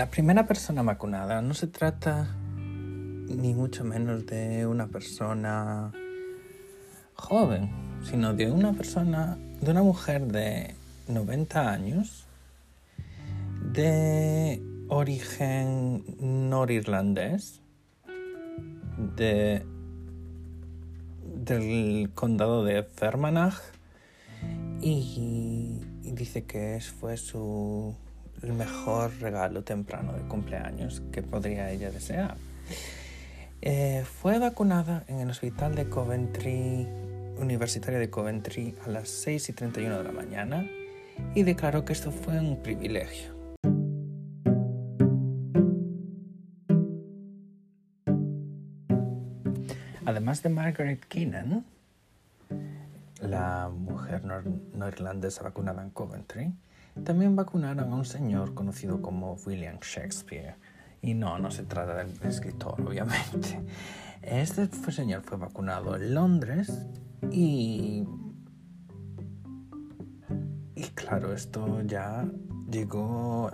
La primera persona vacunada no se trata ni mucho menos de una persona joven, sino de una persona, de una mujer de 90 años, de origen norirlandés, de, del condado de Fermanagh, y, y dice que fue su el mejor regalo temprano de cumpleaños que podría ella desear. Eh, fue vacunada en el hospital de Coventry, Universitario de Coventry, a las 6 y 31 de la mañana y declaró que esto fue un privilegio. Además de Margaret Keenan, la mujer no irlandesa vacunada en Coventry, también vacunaron a un señor conocido como William Shakespeare. Y no, no se trata del escritor, obviamente. Este señor fue vacunado en Londres y... Y claro, esto ya llegó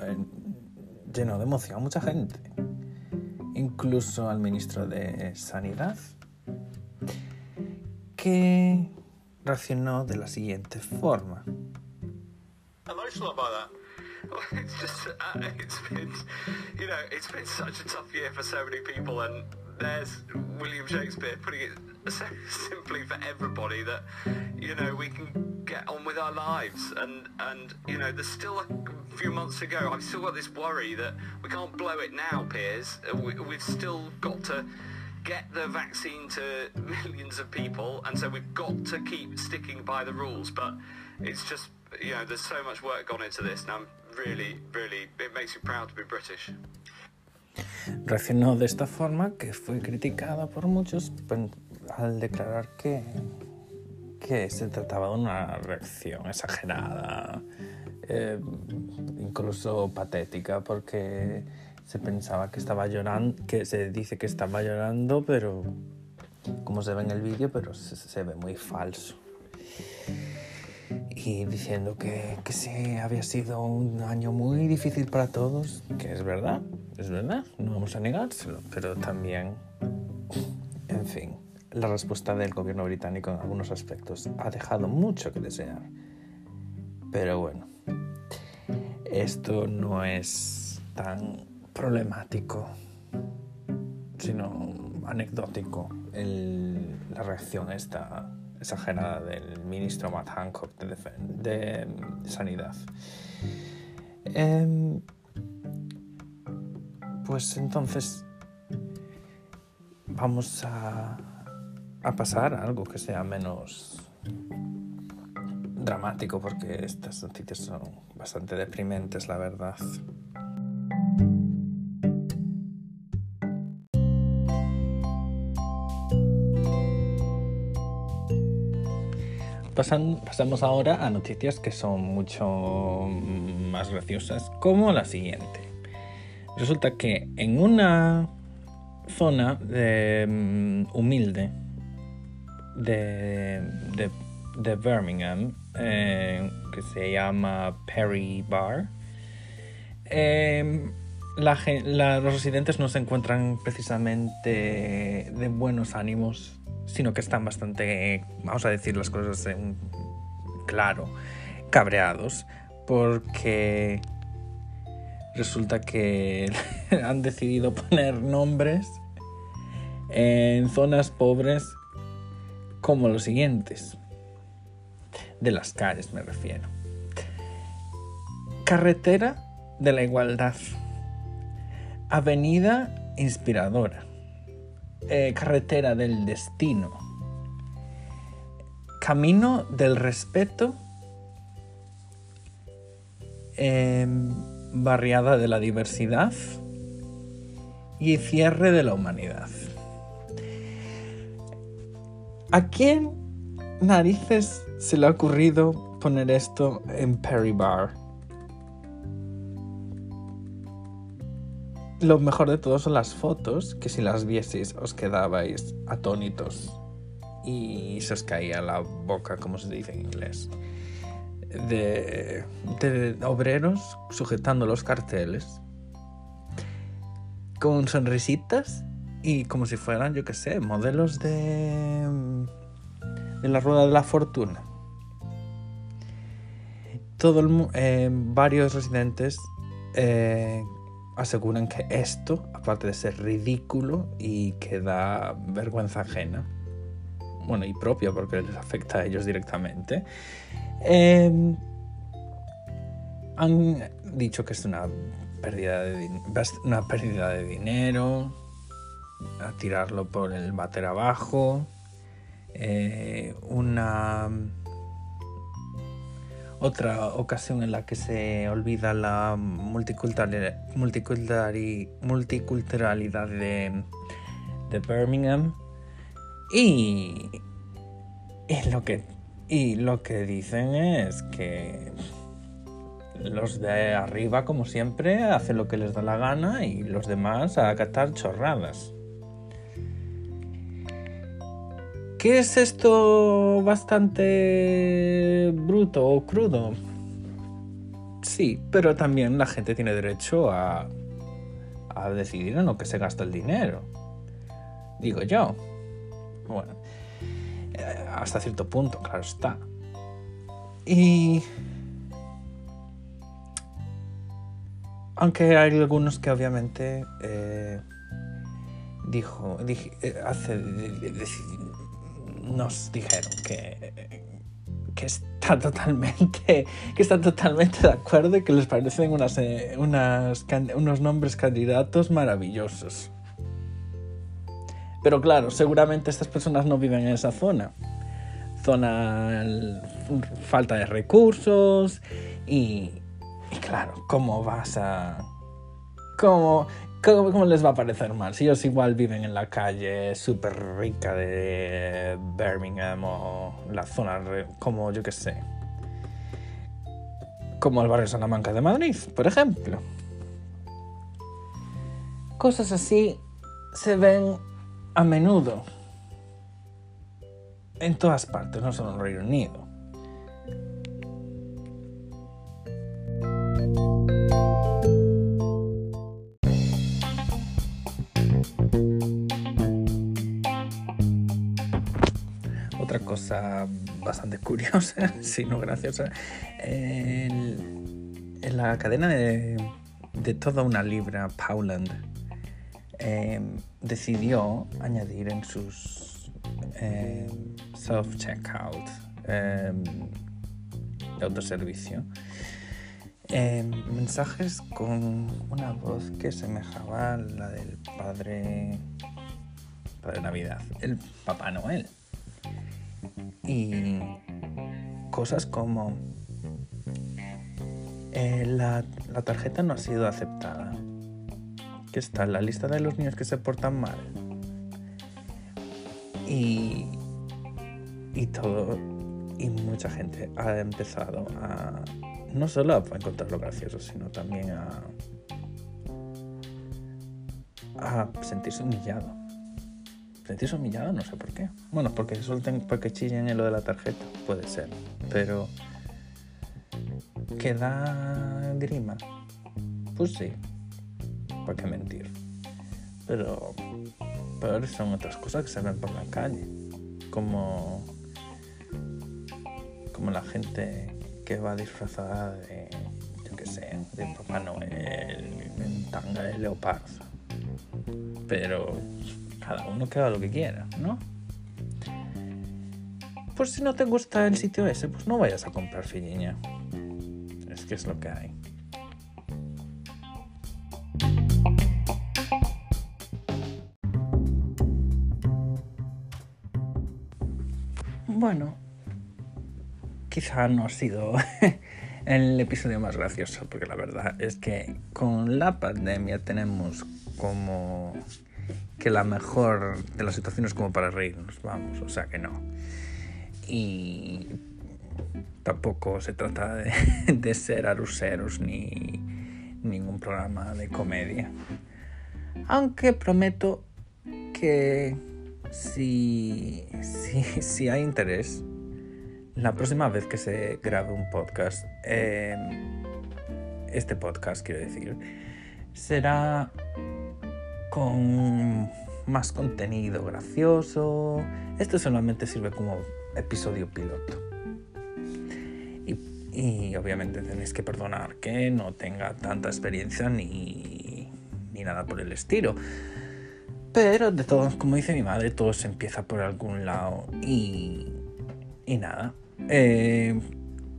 lleno de emoción a mucha gente. Incluso al ministro de Sanidad, que reaccionó de la siguiente forma. Emotional about that. It's just, uh, it's been, you know, it's been such a tough year for so many people, and there's William Shakespeare putting it so simply for everybody that, you know, we can get on with our lives, and and you know, there's still a few months to go. I've still got this worry that we can't blow it now, Piers. We, we've still got to get the vaccine to millions of people, and so we've got to keep sticking by the rules. But it's just you know, there's so much work gone into this, and I'm really, really, it makes me proud to be British. Reaccionó de esta forma que fue criticada por muchos al declarar que, que se trataba de una reacción exagerada, eh, incluso patética, porque se pensaba que estaba llorando, que se dice que estaba llorando, pero como se ve en el vídeo, pero se, se ve muy falso y diciendo que, que sí, había sido un año muy difícil para todos, que es verdad, es verdad, no vamos a negárselo, pero también, en fin, la respuesta del gobierno británico en algunos aspectos ha dejado mucho que desear. Pero bueno, esto no es tan problemático, sino anecdótico, el, la reacción esta exagerada del ministro Matt Hancock de, Sanidad. Em, pues entonces vamos a, a pasar a algo que sea menos dramático porque estas noticias son bastante deprimentes, la verdad. Pasamos ahora a noticias que son mucho más graciosas, como la siguiente. Resulta que en una zona mm, humilde de, Birmingham, eh, que se llama Perry Bar, los residentes no se encuentran precisamente de buenos ánimos sino que están bastante, vamos a decir las cosas en claro, cabreados, porque resulta que han decidido poner nombres en zonas pobres como los siguientes. De las calles me refiero. Carretera de la Igualdad. Avenida Inspiradora. Eh, carretera del destino, camino del respeto, em, barriada de la diversidad y cierre de la humanidad. ¿A quién narices se le ha ocurrido poner esto en Perry Bar? Lo mejor de todo son las fotos, que si las vieseis os quedabais atónitos y se os caía la boca, como se dice en inglés. De, obreros sujetando los carteles con sonrisitas y como si fueran, yo qué sé, modelos de, la rueda de la fortuna. Todo el, eh, varios residentes eh, aseguran que esto, aparte de ser ridículo y que da vergüenza ajena, bueno, y propia porque les afecta a ellos directamente, eh, han dicho que es una pérdida de, una pérdida de dinero, a tirarlo por el bater abajo, eh, una otra ocasión en la que se olvida la multicultural- multiculturali- multiculturalidad de, Birmingham y, y lo que y lo que dicen es que los de arriba, como siempre, hacen lo que les da la gana y los demás a acatar chorradas. ¿Qué es esto bastante bruto o crudo? Sí, pero también la gente tiene derecho a, a decidir en lo que se gasta el dinero. Digo yo. Bueno, eh, hasta cierto punto, claro está. Y... Aunque hay algunos que obviamente eh, dijo, eh, hace, nos dijeron que, que está totalmente, que están totalmente de acuerdo y que les parecen unas, eh, unos nombres candidatos maravillosos. Pero claro, seguramente estas personas no viven en esa zona. Zona falta de recursos y, y claro, ¿cómo vas a... ¿Cómo, cómo, les va a parecer mal? Si ellos igual viven en la calle súper rica de Birmingham o la zona como yo que sé. Como el barrio Salamanca de Madrid, por ejemplo. Cosas así se ven a menudo. En todas partes, no solo en Reino Unido. Otra cosa bastante curiosa, si no graciosa, en la cadena de, toda una libra, Powland, eh, decidió añadir en sus eh, self-checkout eh, autoservicio mensajes con una voz que semejaba la del padre, padre Navidad, el Papá Noel. Y cosas como eh, la, la tarjeta no ha sido aceptada que está en la lista de los niños que se portan mal. Y, y todo, y mucha gente ha empezado a no solo a encontrarlo gracioso, sino también a, a sentirse humillado. Sentirse humillado, no sé por qué. Bueno, porque suelten, porque chillen en lo de la tarjeta, puede ser. Pero que da grima. Pues sí, ¿para qué mentir? Pero peores son otras cosas que se ven por la calle. Como, como la gente que va disfrazada de, yo qué sé, de Papá Noel en tanga de leopardo. Pero cada uno que haga lo que quiera, ¿no? Pues si no te gusta el sitio ese, pues no vayas a comprar filiña. Es que es lo que hay. Bueno, quizá no ha sido el episodio más gracioso, porque la verdad es que con la pandemia tenemos como que la mejor de las situaciones como para reírnos, vamos, o sea que no. Y tampoco se trata de, ser aruseros ni ningún programa de comedia. Aunque prometo que si, si, si hay interés, la próxima vez que se grabe un podcast, eh, este podcast quiero decir, será con más contenido gracioso. Esto solamente sirve como episodio piloto. Y, obviamente tenéis que perdonar que no tenga tanta experiencia ni, ni nada por el estilo. Pero de todos, como dice mi madre, todo se empieza por algún lado. Y, y nada. Eh,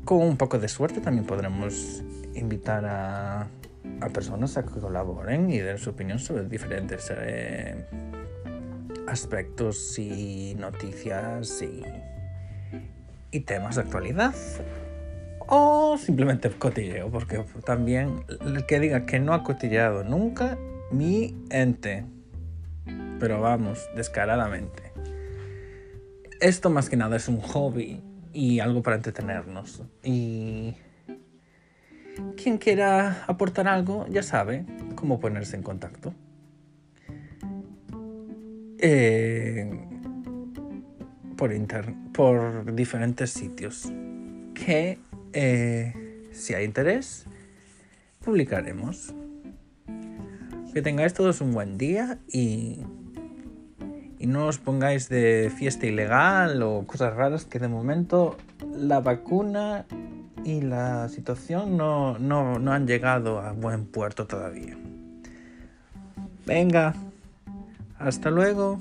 con un poco de suerte también podremos invitar a, a personas a que colaboren y den su opinión sobre diferentes eh, aspectos y noticias y, y temas de actualidad. O simplemente cotilleo, porque también el que diga que no ha cotilleado nunca, mi ente. Pero vamos, descaradamente. Esto más que nada es un hobby y algo para entretenernos. Y quien quiera aportar algo ya sabe cómo ponerse en contacto. Eh, por, inter por diferentes sitios que eh, si hay interés publicaremos. Que tengáis todos un buen día y, y no os pongáis de fiesta ilegal o cosas raras que de momento la vacuna y la situación no, no, no han llegado a buen puerto todavía. Venga, hasta luego.